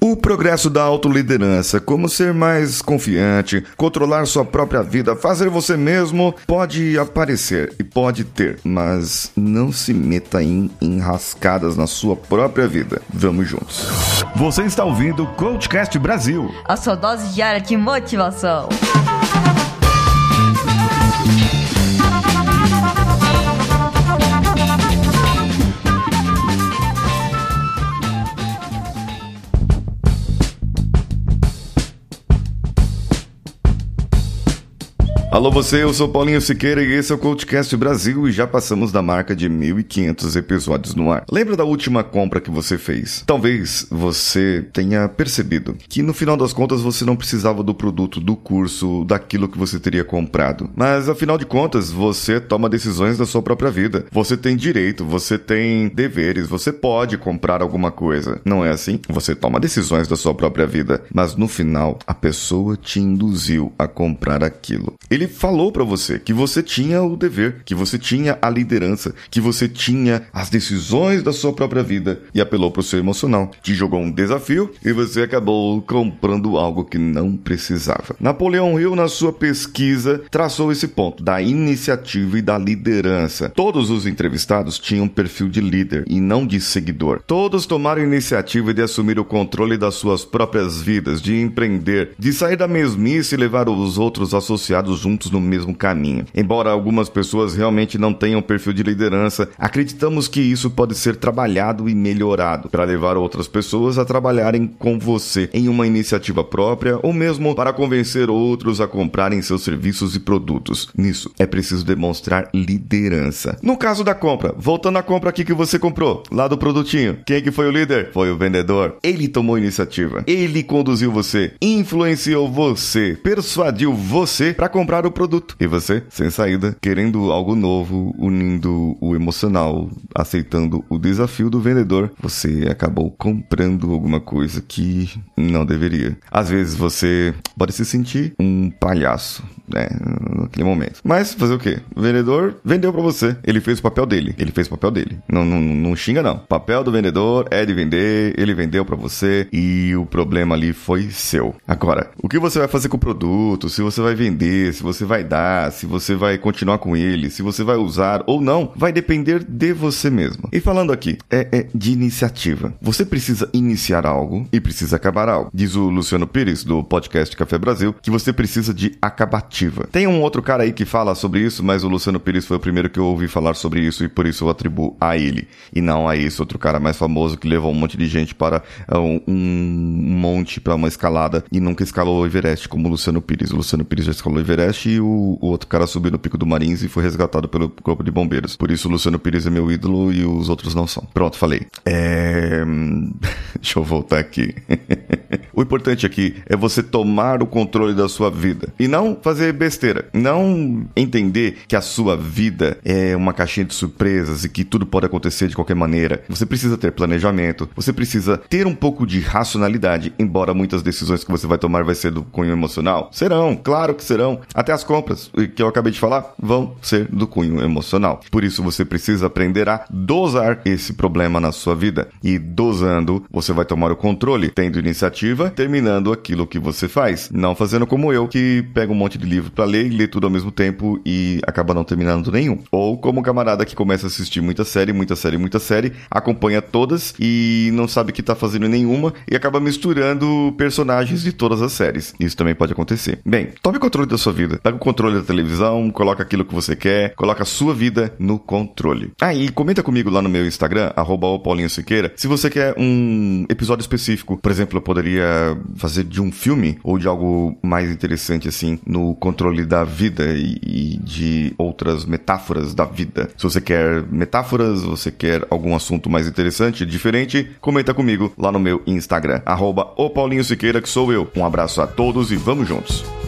O progresso da autoliderança, como ser mais confiante, controlar sua própria vida, fazer você mesmo, pode aparecer e pode ter, mas não se meta em enrascadas na sua própria vida. Vamos juntos. Você está ouvindo o Coachcast Brasil a sua dose diária de motivação. Alô você, eu sou Paulinho Siqueira e esse é o Coachcast Brasil e já passamos da marca de 1.500 episódios no ar. Lembra da última compra que você fez? Talvez você tenha percebido que no final das contas você não precisava do produto, do curso, daquilo que você teria comprado. Mas afinal de contas, você toma decisões da sua própria vida. Você tem direito, você tem deveres, você pode comprar alguma coisa. Não é assim? Você toma decisões da sua própria vida, mas no final a pessoa te induziu a comprar aquilo. Ele falou para você que você tinha o dever, que você tinha a liderança, que você tinha as decisões da sua própria vida e apelou para o seu emocional. Te jogou um desafio e você acabou comprando algo que não precisava. Napoleão Hill, na sua pesquisa, traçou esse ponto da iniciativa e da liderança. Todos os entrevistados tinham um perfil de líder e não de seguidor. Todos tomaram iniciativa de assumir o controle das suas próprias vidas, de empreender, de sair da mesmice e levar os outros associados juntos no mesmo caminho. Embora algumas pessoas realmente não tenham perfil de liderança, acreditamos que isso pode ser trabalhado e melhorado para levar outras pessoas a trabalharem com você em uma iniciativa própria ou mesmo para convencer outros a comprarem seus serviços e produtos. Nisso é preciso demonstrar liderança. No caso da compra, voltando à compra aqui que você comprou, lá do produtinho, quem é que foi o líder? Foi o vendedor. Ele tomou iniciativa. Ele conduziu você, influenciou você, persuadiu você para comprar comprar o produto. E você, sem saída, querendo algo novo, unindo o emocional, aceitando o desafio do vendedor, você acabou comprando alguma coisa que não deveria. Às vezes você pode se sentir um palhaço, né, naquele momento. Mas fazer o quê? O vendedor vendeu para você. Ele fez o papel dele. Ele fez o papel dele. Não, não, não xinga não. O papel do vendedor é de vender, ele vendeu para você e o problema ali foi seu. Agora, o que você vai fazer com o produto? Se você vai vender, se você vai dar, se você vai continuar com ele, se você vai usar ou não, vai depender de você mesmo. E falando aqui, é, é de iniciativa. Você precisa iniciar algo e precisa acabar algo. Diz o Luciano Pires, do podcast Café Brasil, que você precisa de acabativa. Tem um outro cara aí que fala sobre isso, mas o Luciano Pires foi o primeiro que eu ouvi falar sobre isso e por isso eu atribuo a ele. E não a esse outro cara mais famoso que levou um monte de gente para um, um monte, para uma escalada e nunca escalou o Everest, como o Luciano Pires. O Luciano Pires já escalou o Everest e o, o, outro cara subiu no pico do Marins e foi resgatado pelo corpo de bombeiros. Por isso o Luciano Pires é meu ídolo e os outros não são. Pronto, falei. É... Deixa eu voltar aqui. o importante aqui é você tomar o controle da sua vida e não fazer besteira. Não entender que a sua vida é uma caixinha de surpresas e que tudo pode acontecer de qualquer maneira. Você precisa ter planejamento, você precisa ter um pouco de racionalidade, embora muitas decisões que você vai tomar vai ser do cunho emocional. Serão, claro que serão. Até as compras que eu acabei de falar vão ser do cunho emocional. Por isso você precisa aprender a dosar esse problema na sua vida. E dosando, você vai tomar o controle, tendo iniciativa, terminando aquilo que você faz. Não fazendo como eu, que pega um monte de livro para ler e lê tudo ao mesmo tempo e acaba não terminando nenhum. Ou como o camarada que começa a assistir muita série, muita série, muita série, acompanha todas e não sabe que tá fazendo nenhuma e acaba misturando personagens de todas as séries. Isso também pode acontecer. Bem, tome controle da sua vida. Pega o controle da televisão, coloca aquilo que você quer, coloca a sua vida no controle. Ah, comenta comigo lá no meu Instagram, arroba Paulinho Siqueira, se você quer um episódio específico. Por exemplo, eu poderia fazer de um filme ou de algo mais interessante assim, no controle da vida e, e de outras metáforas da vida. Se você quer metáforas, você quer algum assunto mais interessante, diferente, comenta comigo lá no meu Instagram, arroba Paulinho Siqueira, que sou eu. Um abraço a todos e vamos juntos!